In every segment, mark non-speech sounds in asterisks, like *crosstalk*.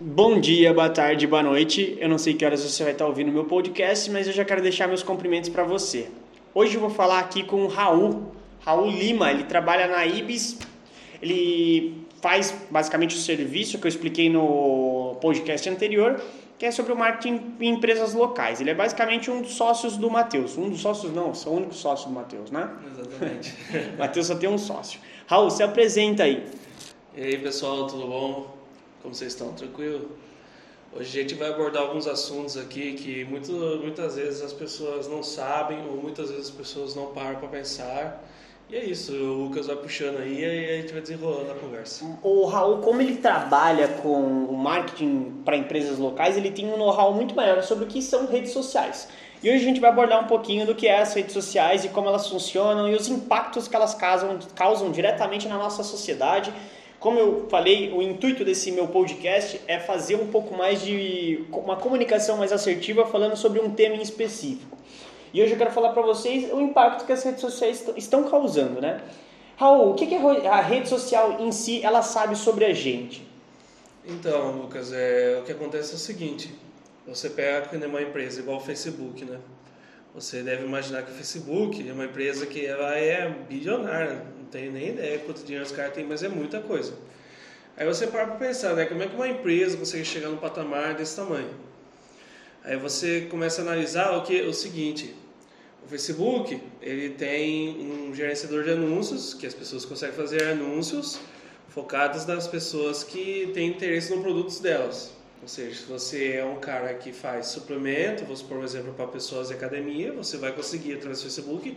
Bom dia, boa tarde, boa noite. Eu não sei que horas você vai estar ouvindo meu podcast, mas eu já quero deixar meus cumprimentos para você. Hoje eu vou falar aqui com o Raul, Raul Lima. Ele trabalha na Ibis. Ele faz basicamente o serviço que eu expliquei no podcast anterior, que é sobre o marketing em empresas locais. Ele é basicamente um dos sócios do Matheus. Um dos sócios não, sou o único sócio do Matheus, né? Exatamente. *laughs* Matheus só tem um sócio. Raul, se apresenta aí. E aí pessoal, tudo bom? Como vocês estão? Tranquilo? Hoje a gente vai abordar alguns assuntos aqui que muito, muitas vezes as pessoas não sabem ou muitas vezes as pessoas não param para pensar. E é isso, o Lucas vai puxando aí e a gente vai desenrolando a conversa. O Raul, como ele trabalha com o marketing para empresas locais, ele tem um know-how muito maior sobre o que são redes sociais. E hoje a gente vai abordar um pouquinho do que é as redes sociais e como elas funcionam e os impactos que elas causam, causam diretamente na nossa sociedade como eu falei, o intuito desse meu podcast é fazer um pouco mais de uma comunicação mais assertiva falando sobre um tema em específico. E hoje eu quero falar para vocês o impacto que as redes sociais estão causando, né? Raul, o que, a rede social em si ela sabe sobre a gente? Então, Lucas, é, o que acontece é o seguinte: você pega uma empresa igual o Facebook, né? Você deve imaginar que o Facebook é uma empresa que ela é bilionária, não tenho nem ideia quanto dinheiro os caras têm, mas é muita coisa. Aí você para para pensar, né? Como é que uma empresa consegue chegar num patamar desse tamanho? Aí você começa a analisar o que o seguinte: o Facebook ele tem um gerenciador de anúncios que as pessoas conseguem fazer anúncios focados nas pessoas que têm interesse nos produtos delas. Ou seja, se você é um cara que faz suplemento, vou supor um exemplo para pessoas de academia, você vai conseguir através do Facebook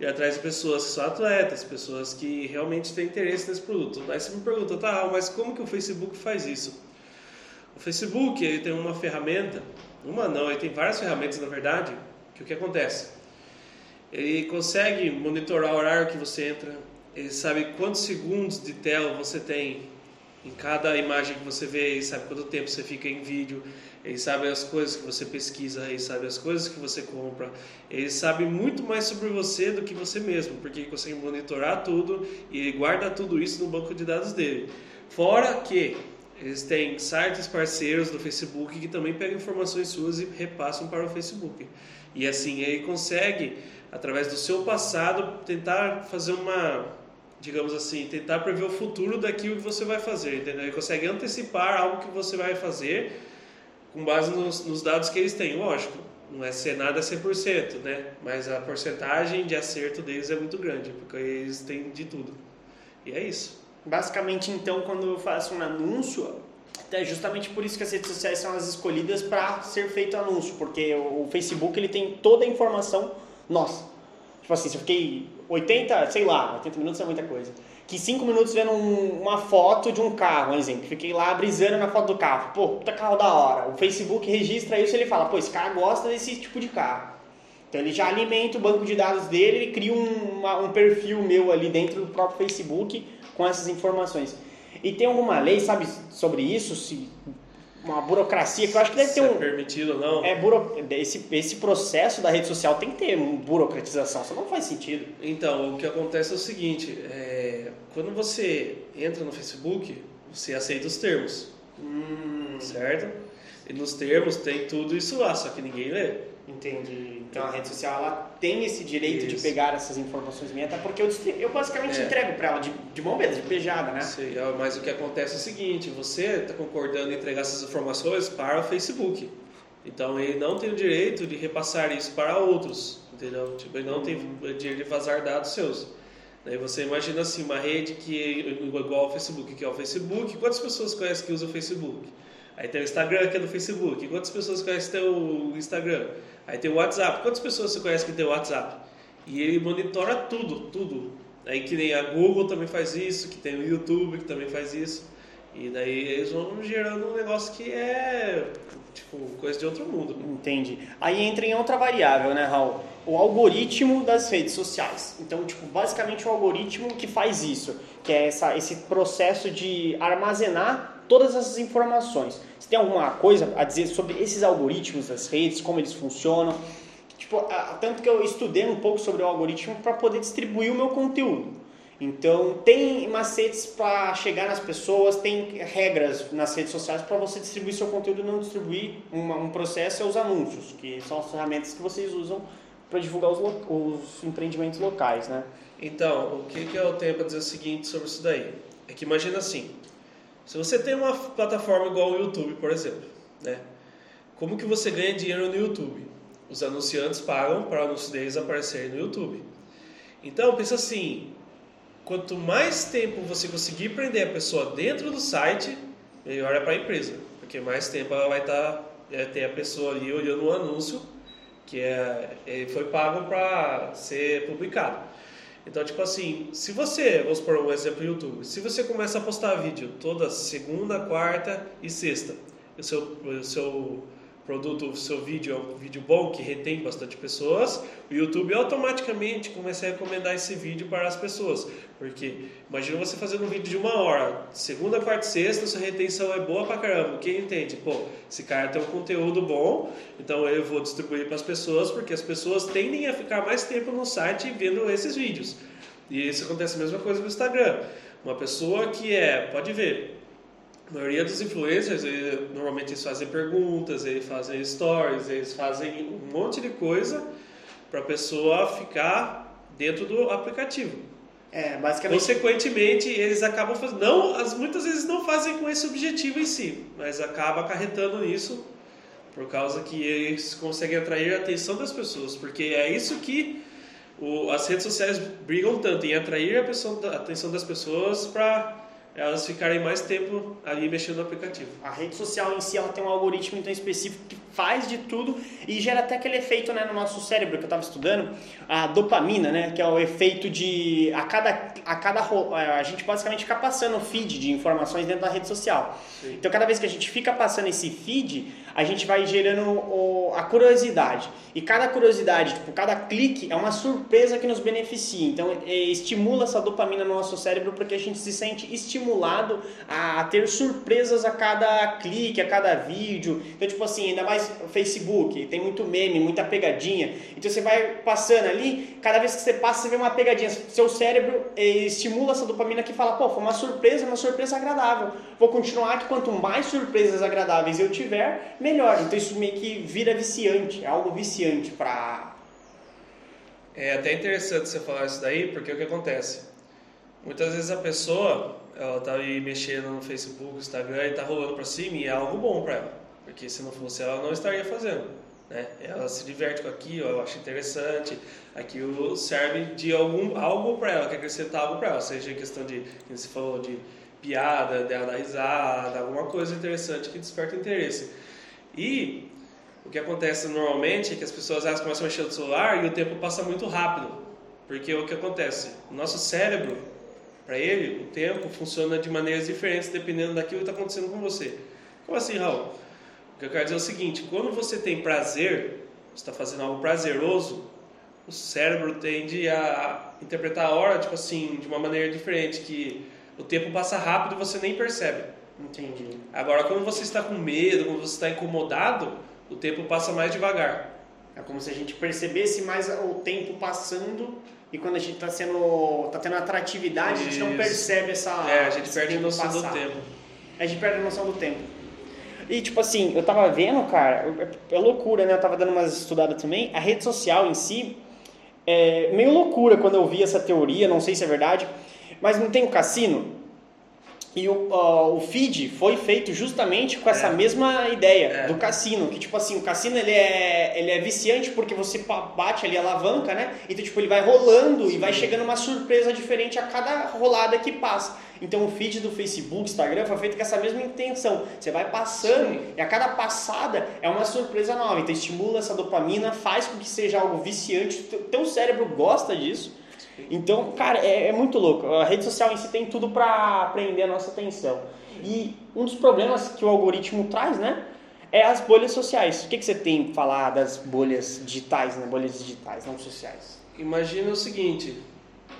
e atrás de pessoas que são atletas, pessoas que realmente têm interesse nesse produto. Aí você me pergunta, tá, mas como que o Facebook faz isso? O Facebook ele tem uma ferramenta, uma não, ele tem várias ferramentas na verdade, que o que acontece? Ele consegue monitorar o horário que você entra, ele sabe quantos segundos de tela você tem em cada imagem que você vê, ele sabe quanto tempo você fica em vídeo, ele sabe as coisas que você pesquisa, ele sabe as coisas que você compra, ele sabe muito mais sobre você do que você mesmo, porque ele consegue monitorar tudo e ele guarda tudo isso no banco de dados dele. Fora que eles têm sites parceiros do Facebook que também pegam informações suas e repassam para o Facebook. E assim ele consegue, através do seu passado, tentar fazer uma digamos assim, tentar prever o futuro daquilo que você vai fazer, entendeu? Ele consegue antecipar algo que você vai fazer com base nos, nos dados que eles têm. Lógico, não é ser nada 100%, né? Mas a porcentagem de acerto deles é muito grande, porque eles têm de tudo. E é isso. Basicamente, então, quando eu faço um anúncio, é justamente por isso que as redes sociais são as escolhidas para ser feito anúncio, porque o Facebook ele tem toda a informação nossa. Tipo assim, se eu fiquei 80, sei lá, 80 minutos é muita coisa. Que 5 minutos vendo um, uma foto de um carro, um exemplo. Fiquei lá brisando na foto do carro. Pô, puta carro da hora. O Facebook registra isso e ele fala, pô, esse cara gosta desse tipo de carro. Então ele já alimenta o banco de dados dele, ele cria um, uma, um perfil meu ali dentro do próprio Facebook com essas informações. E tem alguma lei, sabe, sobre isso? Se uma burocracia que eu acho que deve Se ter é um. permitido ou não. É, buro, esse, esse processo da rede social tem que ter uma burocratização, isso não faz sentido. Então, o que acontece é o seguinte: é, quando você entra no Facebook, você aceita os termos. Hum, Certo? E nos termos tem tudo isso lá, só que ninguém lê. Entendi. Então a rede social ela tem esse direito de Isso. pegar essas informações minhas, até porque eu, eu basicamente É. entrego para ela de, de mão de beijada, né? Sei, ó, mas o que acontece é o seguinte: você está concordando em entregar essas informações para o Facebook. Então ele não tem o direito de repassar isso para outros, entendeu? Tipo, ele não tem o direito de vazar dados seus. Daí você imagina assim, uma rede que é igual ao Facebook, que é o Facebook. Quantas pessoas conhecem que usam o Facebook? Aí tem o Instagram, que é do Facebook. Quantas pessoas conhecem o Instagram? Aí tem o WhatsApp. Quantas pessoas você conhece que tem o WhatsApp? E ele monitora tudo, tudo. Aí que nem a Google também faz isso, que tem o YouTube que também faz isso. E daí eles vão gerando um negócio que é tipo coisa de outro mundo. Entendi. Aí entra em outra variável, né, Raul? O algoritmo das redes sociais. Então, tipo, basicamente o algoritmo que faz isso, que é essa, esse processo de armazenar todas essas informações. Você tem alguma coisa a dizer sobre esses algoritmos das redes, como eles funcionam? Tipo, tanto que eu estudei um pouco sobre o algoritmo para poder distribuir o meu conteúdo. Então, tem macetes para chegar nas pessoas, tem regras nas redes sociais para você distribuir seu conteúdo e não distribuir. Uma, um processo é os anúncios, que são as ferramentas que vocês usam para divulgar os, os, empreendimentos locais, né? Então, o que, que eu tenho para dizer o seguinte sobre isso daí? É que imagina assim, se você tem uma plataforma igual o YouTube, por exemplo, né? Como que você ganha dinheiro no YouTube? Os anunciantes pagam para o anúncio deles aparecerem no YouTube. Então, pensa assim, quanto mais tempo você conseguir prender a pessoa dentro do site, melhor é para a empresa, porque mais tempo ela vai estar tá, é, ter a pessoa ali olhando o anúncio que é, ele foi pago para ser publicado. Então, tipo assim, se você, vamos por um exemplo YouTube, se você começa a postar vídeo toda segunda, quarta e sexta, o seu, o seu produto, o seu vídeo é um vídeo bom que retém bastante pessoas, o YouTube automaticamente começa a recomendar esse vídeo para as pessoas. Porque imagina você fazendo um vídeo de uma hora, segunda, quarta e sexta, sua retenção é boa pra caramba. Quem entende? Pô, esse cara tem um conteúdo bom, então eu vou distribuir para as pessoas, porque as pessoas tendem a ficar mais tempo no site vendo esses vídeos. E isso acontece a mesma coisa no Instagram. Uma pessoa que é, pode ver, a maioria dos influencers, ele, normalmente eles fazem perguntas, eles fazem stories, eles fazem um monte de coisa para a pessoa ficar dentro do aplicativo. É, basicamente. Consequentemente, eles acabam fazendo. Não, as, muitas vezes não fazem com esse objetivo em si, mas acaba acarretando nisso por causa que eles conseguem atrair a atenção das pessoas, porque é isso que o, as redes sociais brigam tanto em atrair a, pessoa, a atenção das pessoas para elas ficarem mais tempo ali mexendo no aplicativo. A rede social em si ela tem um algoritmo então específico que faz de tudo e gera até aquele efeito né, no nosso cérebro que eu estava estudando, a dopamina, né, que é o efeito de a cada a cada a gente basicamente fica passando o feed de informações dentro da rede social. Sim. Então cada vez que a gente fica passando esse feed, a gente vai gerando o, a curiosidade. E cada curiosidade, tipo, cada clique é uma surpresa que nos beneficia. Então, é, estimula essa dopamina no nosso cérebro porque a gente se sente estimulado a, a, ter surpresas a cada clique, a cada vídeo. Então, tipo assim, ainda mais Facebook, tem muito meme, muita pegadinha. Então, você vai passando ali, cada vez que você passa, você vê uma pegadinha. Seu cérebro estimula essa dopamina que fala, pô, foi uma surpresa, uma surpresa agradável. Vou continuar que quanto mais surpresas agradáveis eu tiver, melhor. Então isso meio que vira viciante, é algo viciante para. É até interessante você falar isso daí, porque o que acontece? Muitas vezes a pessoa, ela tá aí mexendo no Facebook, Instagram e tá rolando para cima e é algo bom para ela, porque se não fosse ela, não estaria fazendo. Né? Ela se diverte com aquilo, ela acha interessante, aquilo serve de algum algo para ela, quer acrescentar algo para ela, seja em questão de, como você falou, de piada, dela dar risada, alguma coisa interessante que desperta interesse. E o que acontece normalmente é que as pessoas elas começam a mexer no celular e o tempo passa muito rápido. Porque o que acontece? O nosso cérebro, para ele, o tempo funciona de maneiras diferentes dependendo daquilo que está acontecendo com você. Como assim, Raul? O que eu quero dizer é o seguinte: quando você tem prazer, você está fazendo algo prazeroso, o cérebro tende a interpretar a hora, tipo assim, de uma maneira diferente, que o tempo passa rápido e você nem percebe. Entendi. Agora, quando você está com medo, quando você está incomodado, o tempo passa mais devagar. É como se a gente percebesse mais o tempo passando e quando a gente está sendo tá tendo atratividade, Isso. a gente não percebe essa É, a gente perde a noção passar. do tempo. A gente perde a noção do tempo. E tipo assim, eu tava vendo, cara, é, é loucura, né? Eu tava dando umas estudadas também. A rede social em si é meio loucura quando eu vi essa teoria, não sei se é verdade, mas não tem o cassino? E o, uh, o feed foi feito justamente com essa é. mesma ideia é. do cassino, que tipo assim, o cassino ele é, ele é viciante porque você bate ali a alavanca, né? Então tipo, ele vai rolando Sim. e vai chegando uma surpresa diferente a cada rolada que passa. Então o feed do Facebook, Instagram foi feito com essa mesma intenção. Você vai passando Sim. e a cada passada é uma surpresa nova. Então estimula essa dopamina, faz com que seja algo viciante. Teu cérebro gosta disso. Então, cara, é, é, muito louco. A rede social em si tem tudo para prender a nossa atenção. E um dos problemas que o algoritmo traz, né? É as bolhas sociais. O que, que você tem para falar das bolhas digitais, né? Bolhas digitais, não sociais. Imagina o seguinte: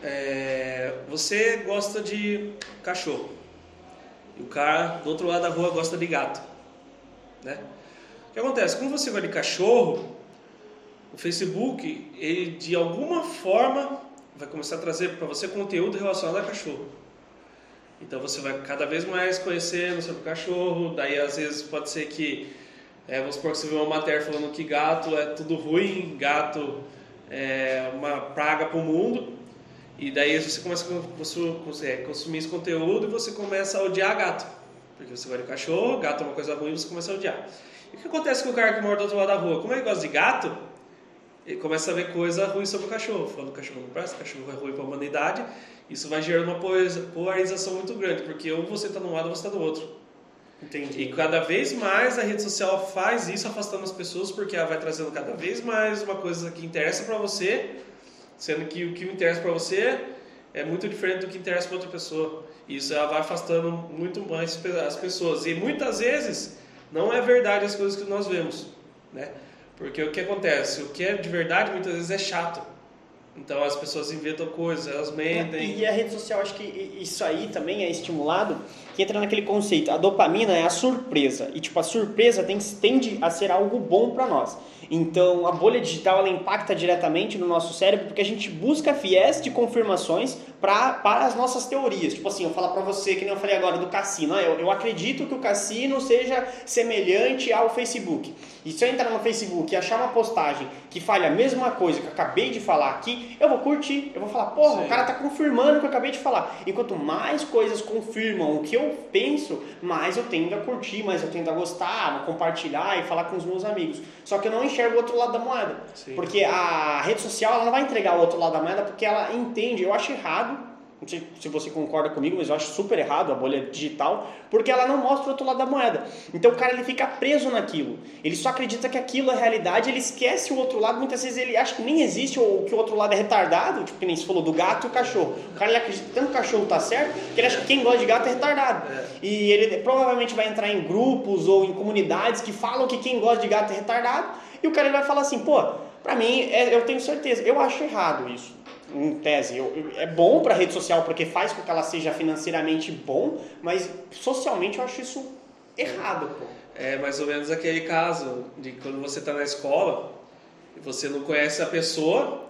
é, você gosta de cachorro. E o cara do outro lado da rua gosta de gato. Né? O que acontece? Quando você gosta de cachorro, o Facebook, ele de alguma forma vai começar a trazer para você conteúdo relacionado a cachorro. Então você vai cada vez mais conhecendo sobre o cachorro, daí às vezes pode ser que, é, vamos supor que você vê uma matéria falando que gato é tudo ruim, gato é uma praga para o mundo, e daí você começa a consumir esse conteúdo e você começa a odiar gato. Porque você vai de cachorro, gato é uma coisa ruim, você começa a odiar. E o que acontece com o cara que mora do outro lado da rua? Como ele gosta de gato, ele começa a ver coisa ruim sobre o cachorro. Falando que o cachorro não presta, o cachorro é ruim para a humanidade. Isso vai gerando uma polarização muito grande, porque ou você está num lado ou você está do outro. Entendi. E cada vez mais a rede social faz isso afastando as pessoas, porque ela vai trazendo cada vez mais uma coisa que interessa para você, sendo que o que interessa para você é muito diferente do que interessa para outra pessoa. Isso ela vai afastando muito mais as pessoas. E muitas vezes não é verdade as coisas que nós vemos, né? Porque o que acontece? O que é de verdade muitas vezes é chato. Então as pessoas inventam coisas, elas mentem. E a rede social, acho que isso aí também é estimulado, que entra naquele conceito. A dopamina é a surpresa. E tipo, a surpresa tem, tende a ser algo bom para nós. Então, a bolha digital ela impacta diretamente no nosso cérebro porque a gente busca fiéis de confirmações pra, para as nossas teorias. Tipo assim, eu falar para você, que nem eu falei agora do cassino. Ah, eu, eu acredito que o cassino seja semelhante ao Facebook. E se eu entrar no Facebook e achar uma postagem que fale a mesma coisa que eu acabei de falar aqui, eu vou curtir. Eu vou falar, porra, Sim. o cara tá confirmando o que eu acabei de falar. Enquanto mais coisas confirmam o que eu penso, mais eu tendo a curtir, mais eu tendo a gostar, a compartilhar e falar com os meus amigos. Só que eu não enxergo o outro lado da moeda. Sim. Porque a rede social ela não vai entregar o outro lado da moeda porque ela entende, eu acho errado não sei se você concorda comigo, mas eu acho super errado a bolha digital, porque ela não mostra o outro lado da moeda. Então o cara ele fica preso naquilo. Ele só acredita que aquilo é realidade, ele esquece o outro lado, muitas vezes ele acha que nem existe ou que o outro lado é retardado, tipo que nem se falou do gato e o cachorro. O cara ele acredita que tanto o cachorro tá certo, que ele acha que quem gosta de gato é retardado. É. E ele provavelmente vai entrar em grupos ou em comunidades que falam que quem gosta de gato é retardado, e o cara ele vai falar assim, pô, pra mim, é, eu tenho certeza, eu acho errado isso em tese, eu, é bom para a rede social porque faz com que ela seja financeiramente bom, mas socialmente eu acho isso errado. Pô. É mais ou menos aquele caso de quando você está na escola e você não conhece a pessoa,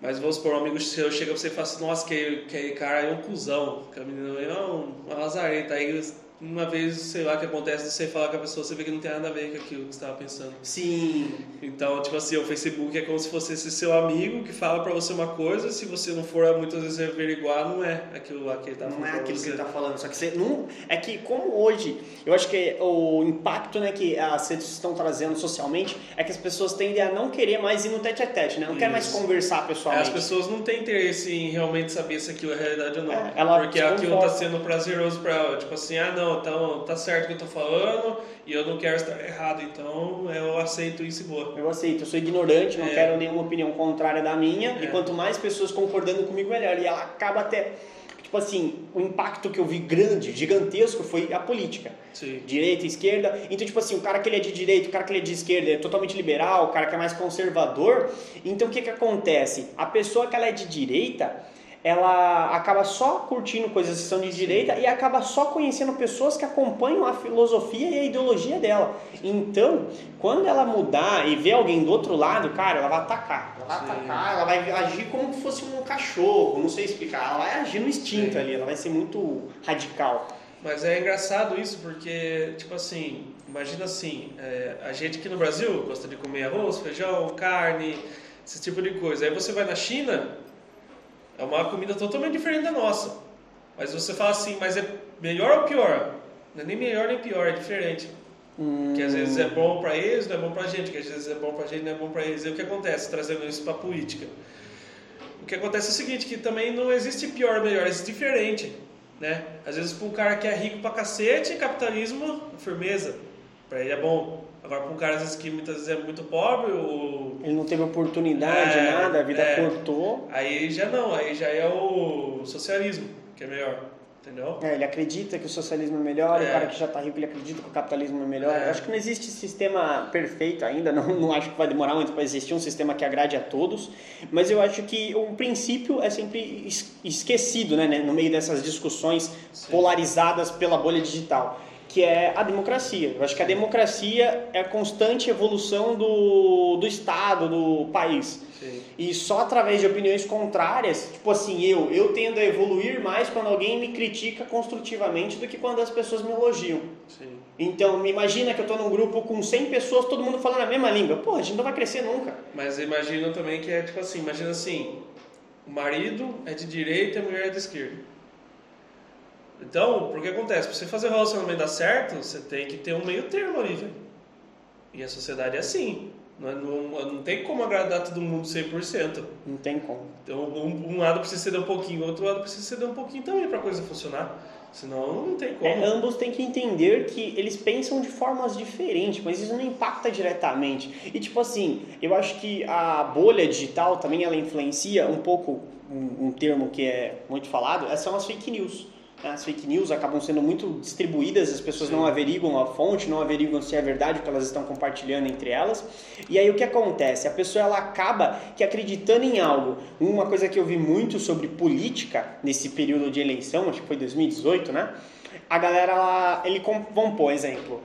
mas vamos supor, um amigo seu chega pra você e fala assim, nossa, que, que cara é um cuzão, que a menina é um, uma lazarenta, aí uma vez, sei lá, que acontece você falar com a pessoa, você vê que não tem nada a ver com aquilo que você estava pensando. Sim. Então, tipo assim, o Facebook é como se fosse esse seu amigo que fala para você uma coisa, se você não for muitas vezes averiguar, não é aquilo lá que ele tá não falando. Não é aquilo que ele tá falando, só que você não. É que, como hoje, eu acho que o impacto né, que as redes estão trazendo socialmente é que as pessoas tendem a não querer mais ir no tete a tete, né? Não quer mais conversar pessoalmente. É, as pessoas não têm interesse em realmente saber se aquilo é realidade ou não. É, porque aquilo tá sendo prazeroso para ela. Tipo assim, ah, não não, então tá certo o que eu tô falando e eu não quero estar errado, então eu aceito isso e boa. Eu aceito, eu sou ignorante, não é. quero nenhuma opinião contrária da minha, é. e quanto mais pessoas concordando comigo, melhor. E ela acaba até. Tipo assim, o impacto que eu vi grande, gigantesco, foi a política. Sim. Direita, esquerda. Então, tipo assim, o cara que ele é de direita, o cara que ele é de esquerda é totalmente liberal, o cara que é mais conservador. Então, o que que acontece? A pessoa que ela é de direita, ela acaba só curtindo coisas que são de direita e acaba só conhecendo pessoas que acompanham a filosofia e a ideologia dela. Então, quando ela mudar e ver alguém do outro lado, cara, ela vai atacar. Ela vai Sim. atacar, ela vai agir como se fosse um cachorro, não sei explicar. Ela vai agir no instinto Sim. ali, ela vai ser muito radical. Mas é engraçado isso porque, tipo assim, imagina assim, é, a gente aqui no Brasil gosta de comer arroz, feijão, carne, esse tipo de coisa. Aí você vai na China, é uma comida totalmente diferente da nossa. Mas você fala assim, mas é melhor ou pior? Não é nem melhor nem pior, é diferente. Hum. Que às vezes é bom para eles, não é bom para gente. Que às vezes é bom para gente, não é bom para eles. E o que acontece, trazendo isso para a política? O que acontece é o seguinte, que também não existe pior ou melhor, existe diferente. Né? Às vezes para um cara que é rico pra cacete, capitalismo, firmeza. Para ele é bom. Agora, para um cara às vezes, que muitas vezes é muito pobre, ou... ele não teve oportunidade, é, nada, a vida é, cortou. Aí já não, aí já é o socialismo que é melhor. Entendeu? É, ele acredita que o socialismo é melhor, é. o cara que já está rico ele acredita que o capitalismo é melhor. É. Eu acho que não existe sistema perfeito ainda, *laughs* não, não acho que vai demorar muito para existir um sistema que agrade a todos, mas eu acho que o princípio é sempre esquecido né, no meio dessas discussões Sim. polarizadas pela bolha digital que é a democracia. Eu acho que a democracia é a constante evolução do, do Estado, do país. Sim. e só através de opiniões contrárias, tipo assim, eu, eu tendo a evoluir mais quando alguém me critica construtivamente do que quando as pessoas me elogiam. Sim. Então, me imagina que eu tô num grupo com 100 pessoas, todo mundo falando a mesma língua. Pô, a gente não vai crescer nunca. Mas imagina também que é tipo assim, imagina assim, o marido é de direita e a mulher é de esquerda. Então, o que acontece? Pra você fazer o relacionamento dar certo, você tem que ter um meio termo ali, velho. E a sociedade é assim. Não, não, não tem como agradar todo mundo 100%. Não tem como. Então, um, um lado precisa ceder um pouquinho, o outro lado precisa ceder um pouquinho também para a coisa funcionar. Senão, não tem como. É, ambos têm que entender que eles pensam de formas diferentes, mas isso não impacta diretamente. E, tipo assim, eu acho que a bolha digital também ela influencia um pouco, um, um termo que é muito falado, são as fake news as fake news acabam sendo muito distribuídas, as pessoas Sim. não averiguam a fonte, não averiguam se é verdade o que elas estão compartilhando entre elas. E aí o que acontece? A pessoa ela acaba que acreditando em algo. Uma coisa que eu vi muito sobre política nesse período de eleição, acho que foi 2018, né? A galera, ela, ele, vamos pôr exemplo,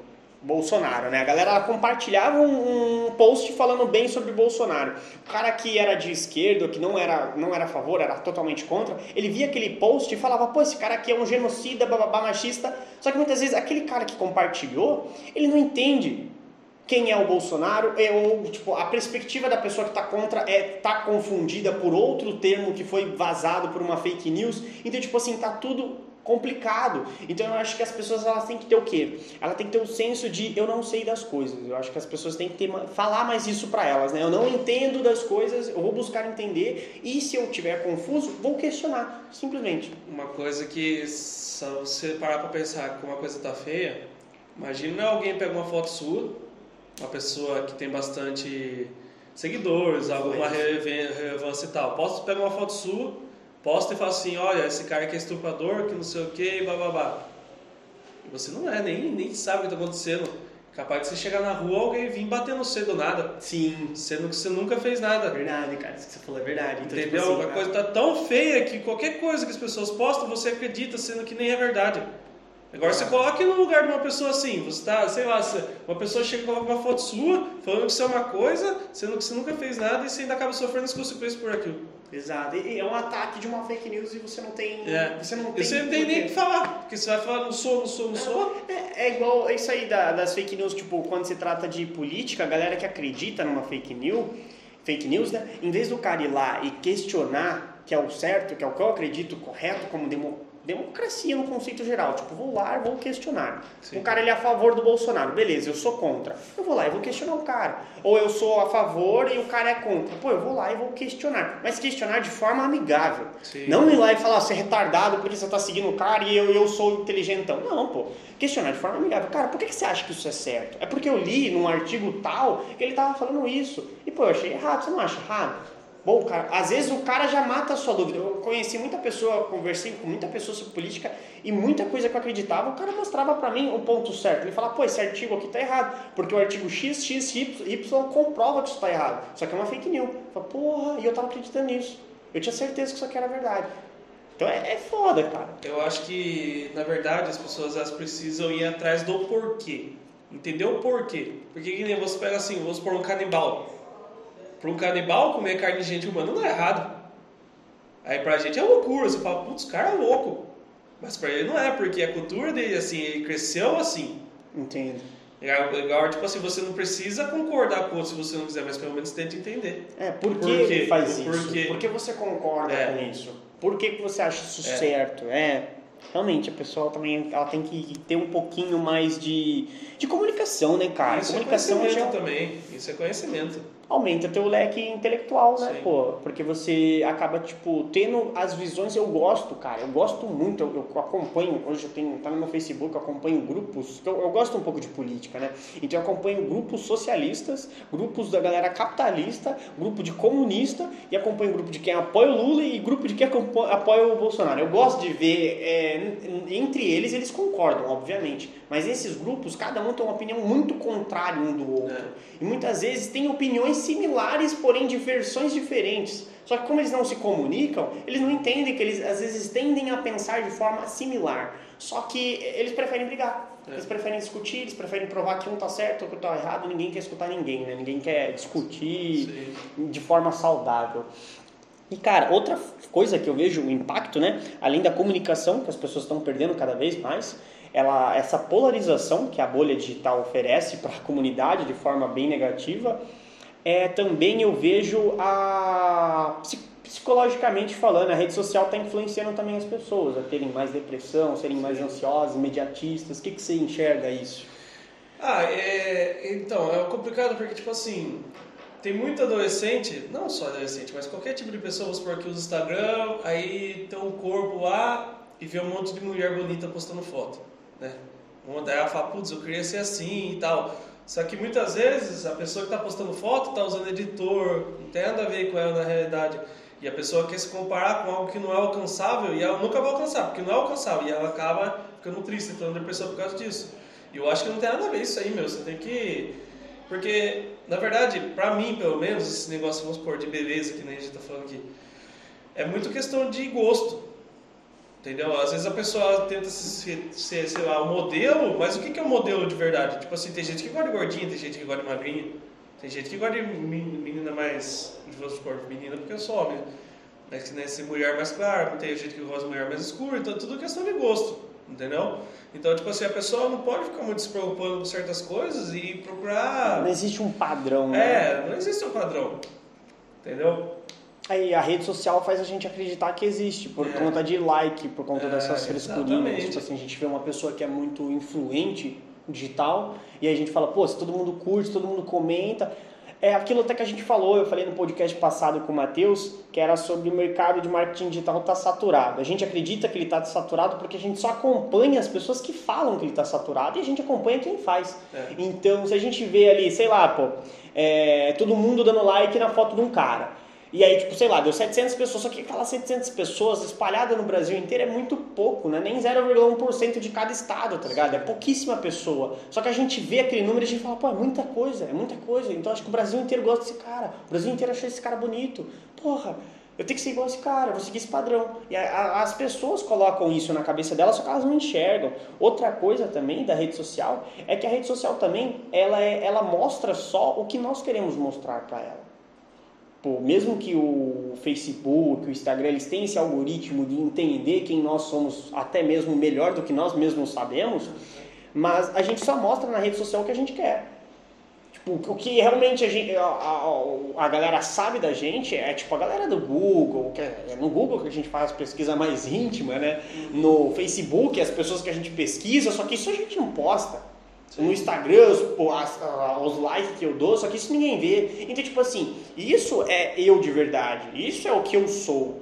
Bolsonaro, né? A galera compartilhava um, um, post falando bem sobre Bolsonaro. O cara que era de esquerda, que não era, não era a favor, era totalmente contra, ele via aquele post e falava, pô, esse cara aqui é um genocida, bababá, machista. Só que muitas vezes aquele cara que compartilhou, ele não entende quem é o Bolsonaro, é, ou tipo, a perspectiva da pessoa que está contra é tá confundida por outro termo que foi vazado por uma fake news. Então, tipo assim, tá tudo complicado. Então eu acho que as pessoas elas têm que ter o quê? Ela tem que ter o um senso de eu não sei das coisas. Eu acho que as pessoas têm que ter, falar mais isso para elas, né? Eu não entendo das coisas, eu vou buscar entender e se eu tiver confuso, vou questionar, simplesmente. Uma coisa que se você parar para pensar que uma coisa tá feia, imagina alguém pega uma foto sua, uma pessoa que tem bastante seguidores, alguma relevância e tal. Posso pegar uma foto sua posta e fala assim, olha, esse cara que é estuprador, que não sei o que, babá. E você não é, nem, nem sabe o que está acontecendo. Capaz de você chegar na rua alguém vir batendo você do nada. Sim. Sendo que você nunca fez nada. Verdade, cara. Isso que você falou é verdade. Então, tipo Entendeu? Tipo assim, a coisa tá tão feia que qualquer coisa que as pessoas postam, você acredita, sendo que nem é verdade. Agora você coloque no lugar de uma pessoa assim, você tá, sei lá, uma pessoa chega e coloca uma foto sua, falando que isso é uma coisa, sendo que você nunca fez nada e você ainda acaba sofrendo as consequências por aquilo. Exato. E é um ataque de uma fake news e você não tem. É. Você não tem. Você não tem nem o que falar, porque você vai falar não sou, não sou, não sou. É, é igual isso aí da, das fake news, tipo, quando se trata de política, a galera que acredita numa fake news, fake news, né? Em vez do cara ir lá e questionar que é o certo, que é o que eu acredito correto como democracia democracia no conceito geral. Tipo, vou lá vou questionar. Sim. O cara ele é a favor do Bolsonaro, beleza, eu sou contra. Eu vou lá e vou questionar o cara. Ou eu sou a favor e o cara é contra. Pô, eu vou lá e vou questionar. Mas questionar de forma amigável. Sim. Não ir lá e falar, você é retardado porque você está seguindo o cara e eu, eu sou inteligentão. Não, pô. Questionar de forma amigável. Cara, por que, que você acha que isso é certo? É porque eu li num artigo tal que ele estava falando isso. E, pô, eu achei errado. Você não acha errado? Bom, cara, às vezes o cara já mata a sua dúvida. Eu conheci muita pessoa, conversei com muita pessoa sobre política e muita coisa que eu acreditava, o cara mostrava para mim o ponto certo. Ele falava, pô, esse artigo aqui tá errado, porque o artigo X, X, Y comprova que isso tá errado. Só que é uma fake news. Eu falo, porra, e eu tava acreditando nisso. Eu tinha certeza que isso aqui era verdade. Então é, é foda, cara. Eu acho que, na verdade, as pessoas elas precisam ir atrás do porquê. Entender o porquê. Porque que nem você pega assim, vamos supor um canibal. Para um canibal comer carne de gente humana não é errado. Aí pra gente é loucura, você fala, putz, cara é louco. Mas pra ele não é, porque a cultura dele, assim, ele cresceu assim. Entendo. É igual, tipo assim, você não precisa concordar com o outro se você não quiser, mas pelo menos tente entender. É, por que por ele faz isso? Por, por que você concorda é. com isso? Por que, que você acha isso é. certo? É, realmente, a pessoa também ela tem que ter um pouquinho mais de, de comunicação, né, cara? Isso é comunicação é conhecimento já... também, isso é conhecimento aumenta teu leque intelectual, né, Sim. pô? Porque você acaba, tipo, tendo as visões. Eu gosto, cara, eu gosto muito. Eu, eu acompanho, hoje eu tenho, tá no meu Facebook, eu acompanho grupos. Eu, eu, gosto um pouco de política, né? Então eu acompanho grupos socialistas, grupos da galera capitalista, grupo de comunista e acompanho grupo de quem apoia o Lula e grupo de quem apoia o Bolsonaro. Eu gosto de ver, é, entre eles, eles concordam, obviamente. Mas esses grupos, cada um tem uma opinião muito contrária um do outro. É. E muitas vezes tem opiniões similares, porém de versões diferentes. Só que como eles não se comunicam, eles não entendem que eles às vezes tendem a pensar de forma similar. Só que eles preferem brigar. É. Eles preferem discutir, eles preferem provar que um tá certo ou que tá errado, ninguém quer escutar ninguém, né? Ninguém quer discutir Sim. de forma saudável. E cara, outra coisa que eu vejo o impacto, né, além da comunicação que as pessoas estão perdendo cada vez mais, ela, essa polarização que a bolha digital oferece para a comunidade de forma bem negativa, é, também eu vejo a psicologicamente falando, a rede social está influenciando também as pessoas a terem mais depressão, serem mais ansiosas, imediatistas. O que, que você enxerga isso? Ah, é, então, é complicado porque, tipo assim, tem muito adolescente, não só adolescente, mas qualquer tipo de pessoa, vamos supor que usa Instagram, aí tem um corpo lá e vê um monte de mulher bonita postando foto, né? Aí ela fala, putz, eu queria ser assim e tal. Só que muitas vezes a pessoa que está postando foto está usando editor, não tem nada a ver com ela na realidade. E a pessoa quer se comparar com algo que não é alcançável e ela nunca vai alcançar, porque não é alcançável. E ela acaba ficando triste, entrando depressão por causa disso. E eu acho que não tem nada a ver isso aí, meu. Você tem que porque, na verdade, pra mim, pelo menos, esse negócio, vamos supor, de beleza, que nem a gente tá falando aqui, é muito questão de gosto. Entendeu? Às vezes a pessoa tenta ser, ser sei lá, um modelo, mas o que é um modelo de verdade? Tipo assim, tem gente que gosta de gordinha, tem gente que gosta de magrinha, tem gente que gosta de menina mais. Vamos supor, menina porque eu sou homem. Mas que nem ser mulher mais clara, tem gente que gosta de mulher mais escura, então tudo questão de gosto. Entendeu? Então, tipo assim, a pessoa não pode ficar muito se preocupando com certas coisas e procurar. Não existe um padrão. Né? É, não existe um padrão. Entendeu? Aí a rede social faz a gente acreditar que existe, por é. conta de like, por conta é, dessas frescurinhas. Tipo assim, a gente vê uma pessoa que é muito influente digital e aí a gente fala, pô, se todo mundo curte, todo mundo comenta, é aquilo até que a gente falou, eu falei no podcast passado com o Matheus, que era sobre o mercado de marketing digital estar tá saturado. A gente acredita que ele está saturado porque a gente só acompanha as pessoas que falam que ele está saturado e a gente acompanha quem faz. É. Então, se a gente vê ali, sei lá, pô, é, todo mundo dando like na foto de um cara. E aí, tipo, sei lá, deu 700 pessoas, só que aquelas 700 pessoas espalhadas no Brasil inteiro é muito pouco, né? Nem 0,1% de cada estado, tá ligado? É pouquíssima pessoa. Só que a gente vê aquele número e a gente fala, pô, é muita coisa, é muita coisa. Então acho que o Brasil inteiro gosta desse cara. O Brasil inteiro acha esse cara bonito. Porra, eu tenho que ser igual a esse cara, vou seguir esse padrão. E a, a, as pessoas colocam isso na cabeça delas, só que elas não enxergam. Outra coisa também da rede social é que a rede social também, ela, é, ela mostra só o que nós queremos mostrar para ela. Pô, mesmo que o Facebook, o Instagram, eles têm esse algoritmo de entender quem nós somos até mesmo melhor do que nós mesmos sabemos, mas a gente só mostra na rede social o que a gente quer. Tipo, o que realmente a, gente, a, a, a, galera sabe da gente é tipo a galera do Google, que é, é no Google que a gente faz pesquisa mais íntima, né? No Facebook, as pessoas que a gente pesquisa, só que isso a gente não posta no Instagram, os, os likes que eu dou, só que isso ninguém vê. Então, tipo assim, isso é eu de verdade, isso é o que eu sou.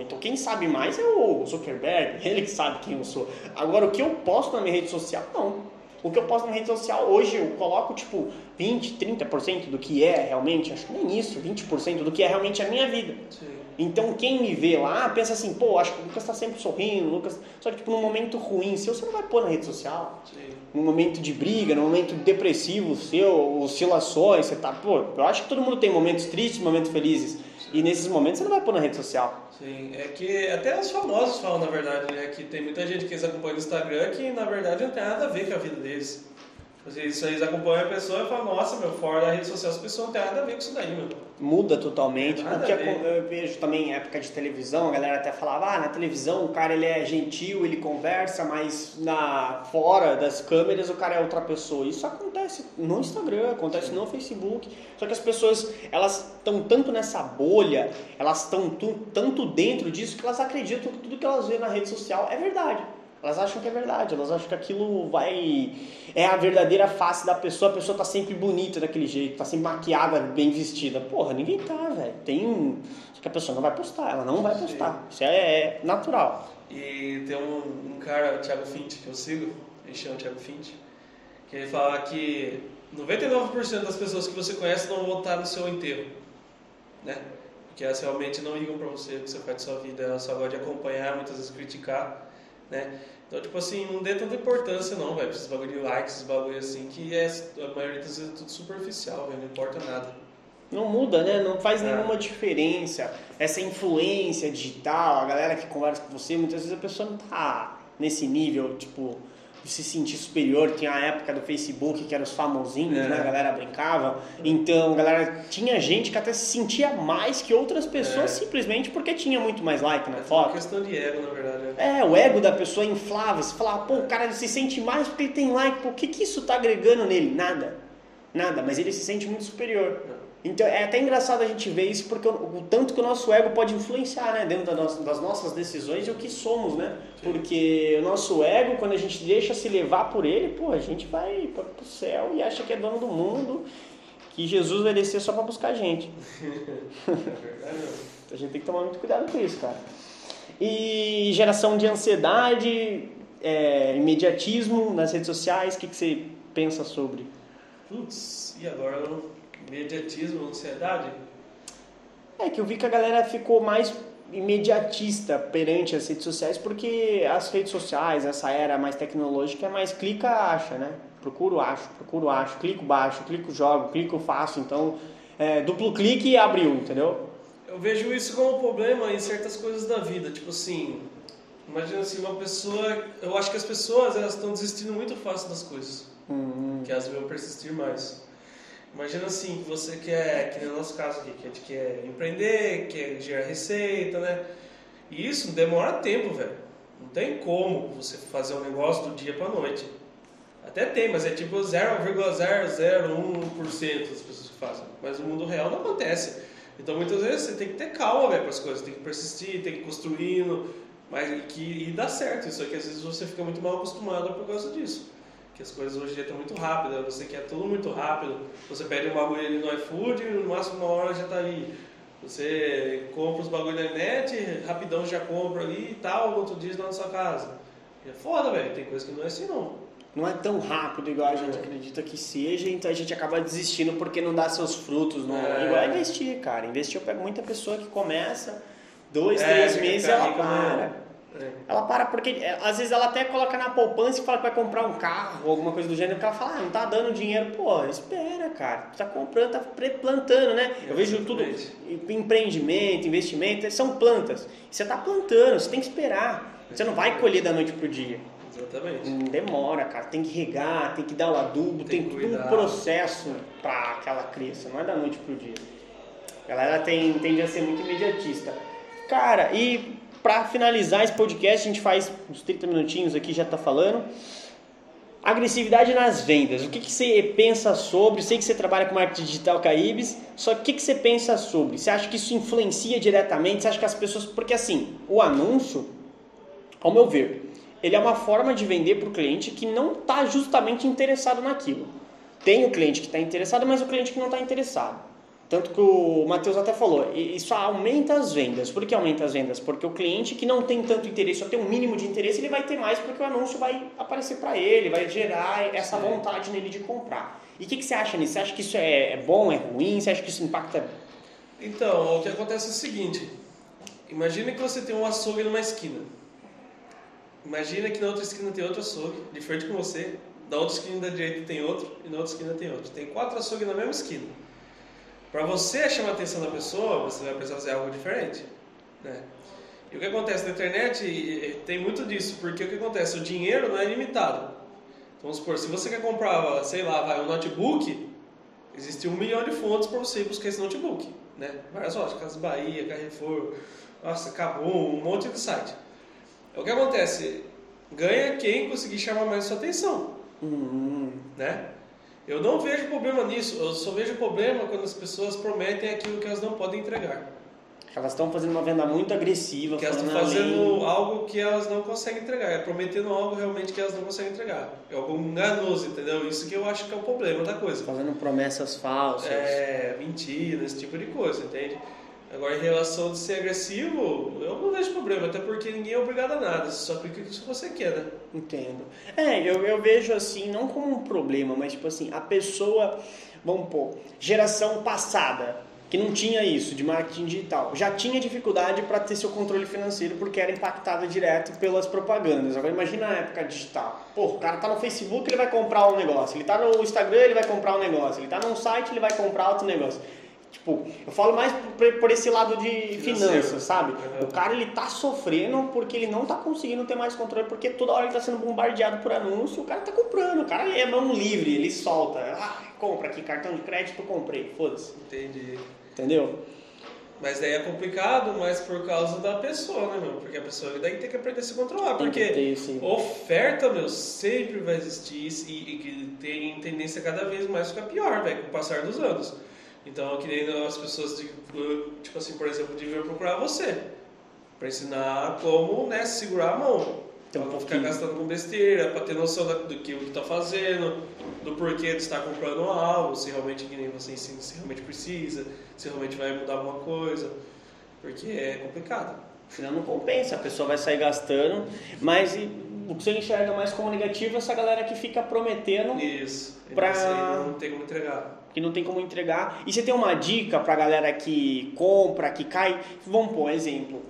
Então, quem sabe mais é o Zuckerberg, *laughs* ele que sabe quem eu sou. Agora, o que eu posto na minha rede social, não. O que eu posto na rede social hoje eu coloco tipo 20, 30% do que é realmente, acho que nem isso, 20% do que é realmente a minha vida. Sim. Então quem me vê lá pensa assim, pô, acho que o Lucas está sempre sorrindo, Lucas. Só que tipo, num momento ruim seu, você não vai pôr na rede social. Sim. Num momento de briga, num momento depressivo seu, oscilações, você tá, pô, eu acho que todo mundo tem momentos tristes, momentos felizes. E nesses momentos você não vai pôr na rede social. Sim, é que até os famosos falam, na verdade, né? Que tem muita gente que eles acompanham no Instagram que, na verdade, não tem nada a ver com a vida deles. Isso eles acompanham a pessoa e falam, nossa, meu, fora da rede social as pessoas não tem nada a ver com isso daí, meu. Muda totalmente. Porque eu vejo também em época de televisão, a galera até falava, ah, na televisão o cara ele é gentil, ele conversa, mas na fora das câmeras o cara é outra pessoa. Isso acontece no Instagram, acontece no Facebook. Só que as pessoas, elas estão tanto nessa bolha, elas estão tanto dentro disso que elas acreditam que tudo que elas vêem na rede social é verdade. Elas acham que é verdade, elas acham que aquilo vai. É a verdadeira face da pessoa, a pessoa tá sempre bonita daquele jeito, tá sempre maquiada, bem vestida. Porra, ninguém tá, velho. Tem um. Só que a pessoa não vai postar, ela não vai postar. Isso é, é natural. E tem um, um cara, o Thiago Fint, que eu sigo, ele chama Thiago Fint, que ele fala que 99% das pessoas que você conhece não vão estar no seu enterro, né? Porque elas realmente não ligam para você, o que você faz da sua vida, elas só gostam de acompanhar, muitas vezes criticar, né? Então, tipo assim, não dê tanta importância não, velho, pra esses bagulho de likes, esses bagulho assim, que é, a maioria das vezes é tudo superficial, velho, não importa nada. Não muda, né? Não faz é. nenhuma diferença. Essa influência digital, a galera que conversa com você, muitas vezes a pessoa não tá nesse nível, tipo, se sentir superior. Tinha a época do Facebook, que eram os famosinhos, É. né? A galera brincava. Então, galera tinha gente que até se sentia mais que outras pessoas É. simplesmente porque tinha muito mais like na É uma foto. questão de ego, na verdade. né? É, o ego da pessoa inflava. Você falava, pô, o cara se sente mais porque ele tem like. Pô, o que, que isso tá agregando nele? Nada. Nada, mas ele se sente muito superior. Então é até engraçado a gente ver isso porque o, o tanto que o nosso ego pode influenciar né, dentro da nossa- das nossas decisões e o que somos, né? Porque o nosso ego, quando a gente deixa se levar por ele, pô, a gente vai para pro céu e acha que é dono do mundo, que Jesus vai descer só para buscar a gente. *laughs* É verdade. não. A gente tem que tomar muito cuidado com isso, cara. E geração de ansiedade, é, imediatismo nas redes sociais, o que, que você pensa sobre? Putz, e agora? Mediatismo, ansiedade? É que eu vi que a galera ficou mais imediatista perante as redes sociais, porque as redes sociais, essa era mais tecnológica, é mais clica, acha, né? Procuro, acho, procuro, acho, clico, baixo, clico, jogo, clico, faço. Então, é, duplo clique e abriu, entendeu? Eu vejo isso como um problema em certas coisas da vida. Tipo assim, imagina assim, uma pessoa. Eu acho que as pessoas elas estão desistindo muito fácil das coisas. Hum, Que elas vão persistir mais. Imagina assim, que você quer, que no nosso caso aqui, que a gente quer empreender, quer gerar receita, né? E isso demora tempo, velho. Não tem como você fazer um negócio do dia pra noite. Até tem, mas é tipo 0,001% das pessoas que fazem. Mas no mundo real não acontece. Então muitas vezes você tem que ter calma para as coisas, tem que persistir, tem que ir construindo, mas que, e dá certo. Isso aqui às vezes você fica muito mal acostumado por causa disso. Que as coisas hoje em dia estão muito rápidas, você quer tudo muito rápido. Você pede um bagulho ali no iFood e no máximo uma hora já tá ali. Você compra os bagulhos na internet, rapidão já compra ali e tal, no outro dia está na sua casa. E é foda, velho. Tem coisa que não é assim não. não é tão rápido igual a gente acredita que seja, então a gente acaba desistindo porque não dá seus frutos. Não. É. Igual investir, cara. Investir eu pego muita pessoa que começa, dois, É, três meses ela para. É. Ela para porque é, às vezes ela até coloca na poupança e fala que vai comprar um carro ou alguma coisa do gênero, porque ela fala, ah, não tá dando dinheiro. Pô, espera, cara. Tá comprando, tá plantando, né? Eu vejo tudo, empreendimento, investimento, são plantas. Você tá plantando, você tem que esperar. Você não vai colher da noite pro dia. Exatamente. Demora, cara. Tem que regar, tem que dar o adubo, tem, Tem todo um processo pra que ela cresça. Não é da noite pro dia. A galera tem, tende a ser muito imediatista. Cara, e pra finalizar esse podcast, a gente faz uns 30 minutinhos aqui, já tá falando. Agressividade nas vendas. O que, que você pensa sobre? Sei que você trabalha com marketing digital Ibis, só que o que, que você pensa sobre? Você acha que isso influencia diretamente? Você acha que as pessoas. Porque assim, o anúncio, ao meu ver, ele é uma forma de vender para o cliente que não está justamente interessado naquilo. Tem o cliente que está interessado, mas o cliente que não está interessado. Tanto que o Matheus até falou, isso aumenta as vendas. Por que aumenta as vendas? Porque o cliente que não tem tanto interesse, ou tem um mínimo de interesse, ele vai ter mais porque o anúncio vai aparecer para ele, vai gerar essa vontade nele de comprar. E o que, que você acha nisso? Você acha que isso é, é bom, é ruim? Você acha que isso impacta? Então, o que acontece é o seguinte: imagina que você tem um açougue numa esquina. Imagina que na outra esquina tem outro açougue, de frente com você. Da outra esquina da direita tem outro e na outra esquina tem outro. Tem quatro açougues na mesma esquina. Para você chamar a atenção da pessoa, você vai precisar fazer algo diferente, né? E o que acontece na internet tem muito disso, porque o que acontece? O dinheiro não é limitado. Então, vamos supor, se você quer comprar, sei lá, vai, um notebook, existe um milhão de fontes para você buscar esse notebook, né? Várias lojas, Casas Bahia, Carrefour, nossa, Kabum, um monte de site. O que acontece? Ganha quem conseguir chamar mais sua atenção, Hum, né? Eu não vejo problema nisso, eu só vejo problema quando as pessoas prometem aquilo que elas não podem entregar. elas estão fazendo uma venda muito agressiva. Que elas estão fazendo além- algo que elas não conseguem entregar, é prometendo algo realmente que elas não conseguem entregar. É algo enganoso, entendeu? Isso que eu acho que é o problema da coisa. Fazendo promessas falsas. É, mentira, esse tipo de coisa, entende? Agora, em relação de ser agressivo, eu não vejo problema, até porque ninguém é obrigado a nada, você só aplica o que você quer, né? Entendo. É, eu, eu vejo assim, não como um problema, mas tipo assim, a pessoa, vamos pôr, geração passada, que não tinha isso de marketing digital, já tinha dificuldade para ter seu controle financeiro porque era impactada direto pelas propagandas. Agora imagina a época digital. Pô, o cara tá no Facebook, ele vai comprar um negócio, ele tá no Instagram, ele vai comprar um negócio, ele tá num site, ele vai comprar outro negócio. Tipo, eu falo mais por, por esse lado de finanças, sabe? Uhum. O cara ele tá sofrendo porque ele não tá conseguindo ter mais controle, porque toda hora ele tá sendo bombardeado por anúncio, o cara tá comprando, o cara é mão livre, ele solta. Ah, compra aqui, cartão de crédito, comprei, foda-se. Entendi. Entendeu? Mas daí é complicado, mas por causa da pessoa, né, meu? Porque a pessoa daí tem que aprender a se controlar. Tem que Porque ter oferta, meu, sempre vai existir e, e tem tendência cada vez mais ficar pior, velho, com o passar dos anos. Então, que nem as pessoas, de, tipo assim, por exemplo, deviam procurar você. Pra ensinar como, né, segurar a mão. Pra não ficar gastando com besteira, pra ter noção da- do que o que tá fazendo, do porquê de estar comprando algo, se realmente que nem você ensina, se realmente precisa, se realmente vai mudar alguma coisa. Porque é complicado. Senão não compensa, a pessoa vai sair gastando, mas e, o que você enxerga mais como negativo é essa galera que fica prometendo Isso. Pra- não tem como entregar. Que não tem como entregar. E você tem uma dica pra galera que compra, que cai? Vamos pôr exemplo.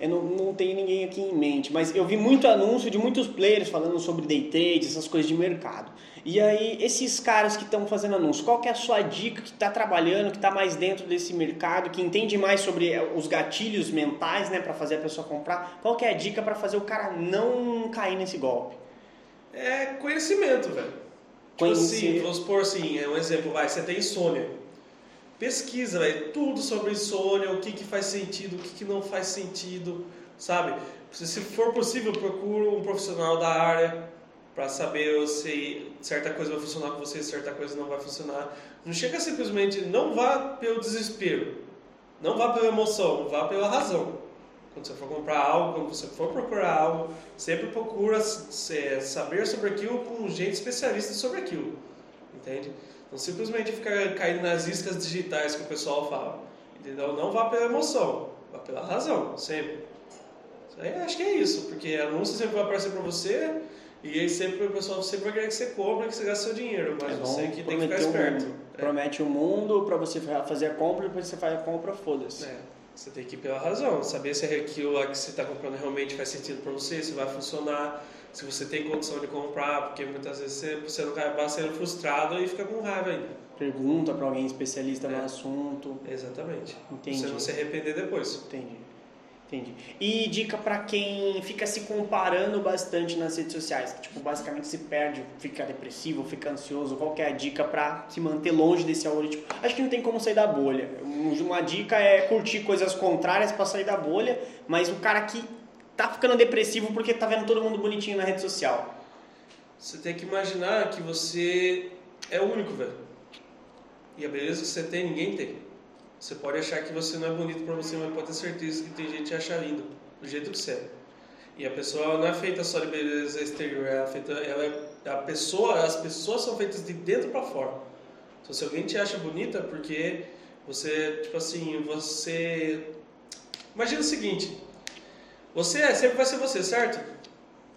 Eu não, não tenho ninguém aqui em mente, mas eu vi muito anúncio de muitos players falando sobre day trade, essas coisas de mercado. E aí, esses caras que estão fazendo anúncio, qual que é a sua dica que está trabalhando, que está mais dentro desse mercado, que entende mais sobre eh, os gatilhos mentais, né, para fazer a pessoa comprar? Qual que é a dica para fazer o cara não cair nesse golpe? É conhecimento, velho. Tipo Conhecer. assim, vamos supor assim, é um exemplo, vai, você tem insônia. Pesquisa, velho, tudo sobre insônia, o que, que faz sentido, o que, que não faz sentido, sabe? Se, se for possível, procura um profissional da área para saber se certa coisa vai funcionar com você, certa coisa não vai funcionar. Não chega simplesmente, não vá pelo desespero, não vá pela emoção, vá pela razão. Quando você for comprar algo, quando você for procurar algo, sempre procura saber sobre aquilo com gente especialista sobre aquilo, entende? Não simplesmente ficar caindo nas iscas digitais que o pessoal fala, entendeu? Não vá pela emoção, vá pela razão, sempre. Aí, acho que é isso, porque anúncio sempre vai aparecer para você e aí sempre o pessoal sempre vai querer que você compre, que você gaste seu dinheiro, mas É bom você que tem que ficar esperto. mundo. É. Promete o mundo para você fazer a compra, depois você faz a compra, foda-se. É, você tem que ir pela razão, saber se aquilo lá que você está comprando realmente faz sentido para você, se vai funcionar, se você tem condição de comprar, porque muitas vezes você, você não vai acabar sendo frustrado e fica com raiva ainda. Pergunta para alguém especialista É. no assunto. Exatamente. Entendi. Você não se arrepender depois. Entendi. Entendi. E dica para quem fica se comparando bastante nas redes sociais, que, tipo, basicamente se perde, fica depressivo, fica ansioso, qual é a dica para se manter longe desse algoritmo? Acho que não tem como sair da bolha. Um- Uma dica é curtir coisas contrárias para sair da bolha, mas o cara que tá ficando depressivo porque tá vendo todo mundo bonitinho na rede social. Você tem que imaginar que você é o único, velho. E a beleza que você tem, ninguém tem. Você pode achar que você não é bonito pra você, mas pode ter certeza que tem gente que acha lindo, do jeito que você é. E a pessoa não é feita só de beleza exterior, é feita, ela é, a pessoa, as pessoas são feitas de dentro pra fora. Então, se alguém te acha bonita, é porque você, tipo assim, você. Imagina o seguinte: você é, sempre vai ser você, certo?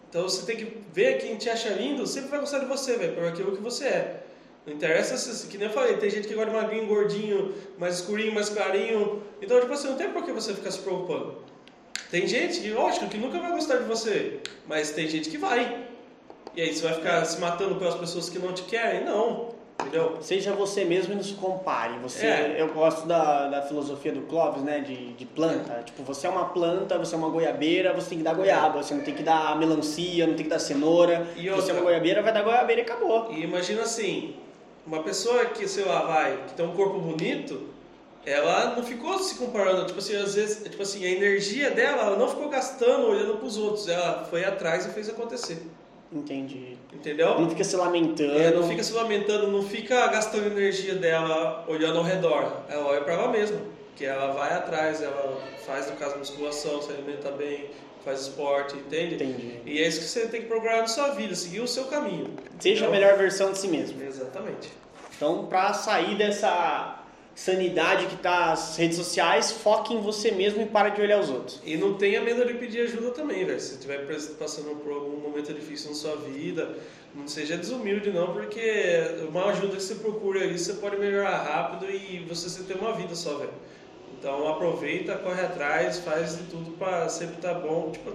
Então você tem que ver quem te acha lindo, sempre vai gostar de você, velho, por aquilo que você é. Não interessa se, que nem eu falei, tem gente que gosta de magrinho, gordinho, mais escurinho, mais clarinho. Então, tipo assim, não tem por que você ficar se preocupando. Tem gente que, lógico, que nunca vai gostar de você, mas tem gente que vai. E aí você vai ficar se matando pelas pessoas que não te querem? Não, entendeu? Seja você mesmo e não se compare. Você, É. Eu gosto da, da filosofia do Clóvis, né? De, de planta. Tipo, você é uma planta, você é uma goiabeira, você tem que dar goiaba. Você não tem que dar melancia, não tem que dar cenoura. E você é outra? uma goiabeira, vai dar goiabeira e acabou. E imagina assim, uma pessoa que, sei lá, vai, que tem um corpo bonito, ela não ficou se comparando, tipo assim, às vezes, tipo assim, a energia dela, ela não ficou gastando olhando pros outros, ela foi atrás e fez acontecer, Entendi. entendeu? Não fica se lamentando. Ela não fica se lamentando, não fica gastando energia dela olhando ao redor, ela olha pra ela mesma, que ela vai atrás, ela faz, no caso, musculação, se alimenta bem, faz esporte, entende? Entendi. E é isso que você tem que procurar na sua vida, seguir o seu caminho. Seja a entendeu? melhor versão de si mesmo. Exatamente. Então, pra sair dessa sanidade que tá as redes sociais, foque em você mesmo e para de olhar os outros. E não tenha medo de pedir ajuda também, velho. Se estiver passando por algum momento difícil na sua vida, não seja desumilde não, porque uma ajuda que você procura aí, você pode melhorar rápido e você sempre tem uma vida só, velho. Então aproveita, corre atrás, faz de tudo pra sempre estar bom. Tipo,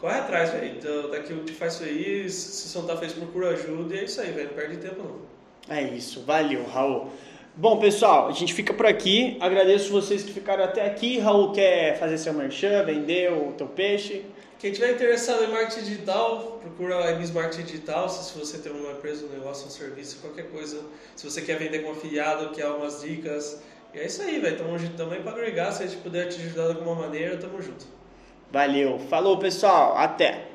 corre atrás, velho. Então, daquilo que te faz feliz, se você não tá feliz, procura ajuda e é isso aí, velho. Não perde tempo não. É isso, valeu, Raul. Bom, pessoal, a gente fica por aqui. Agradeço vocês que ficaram até aqui. Raul quer fazer seu merchan, vender o teu peixe. Quem tiver interessado em marketing digital, procura a Emis Marketing Digital. Se você tem uma empresa, um negócio, um serviço, qualquer coisa. Se você quer vender com afiliado, quer algumas dicas. É isso aí, velho. Tamo junto também para agregar. Se a gente puder te ajudar de alguma maneira, tamo junto. Valeu. Falou, pessoal. Até.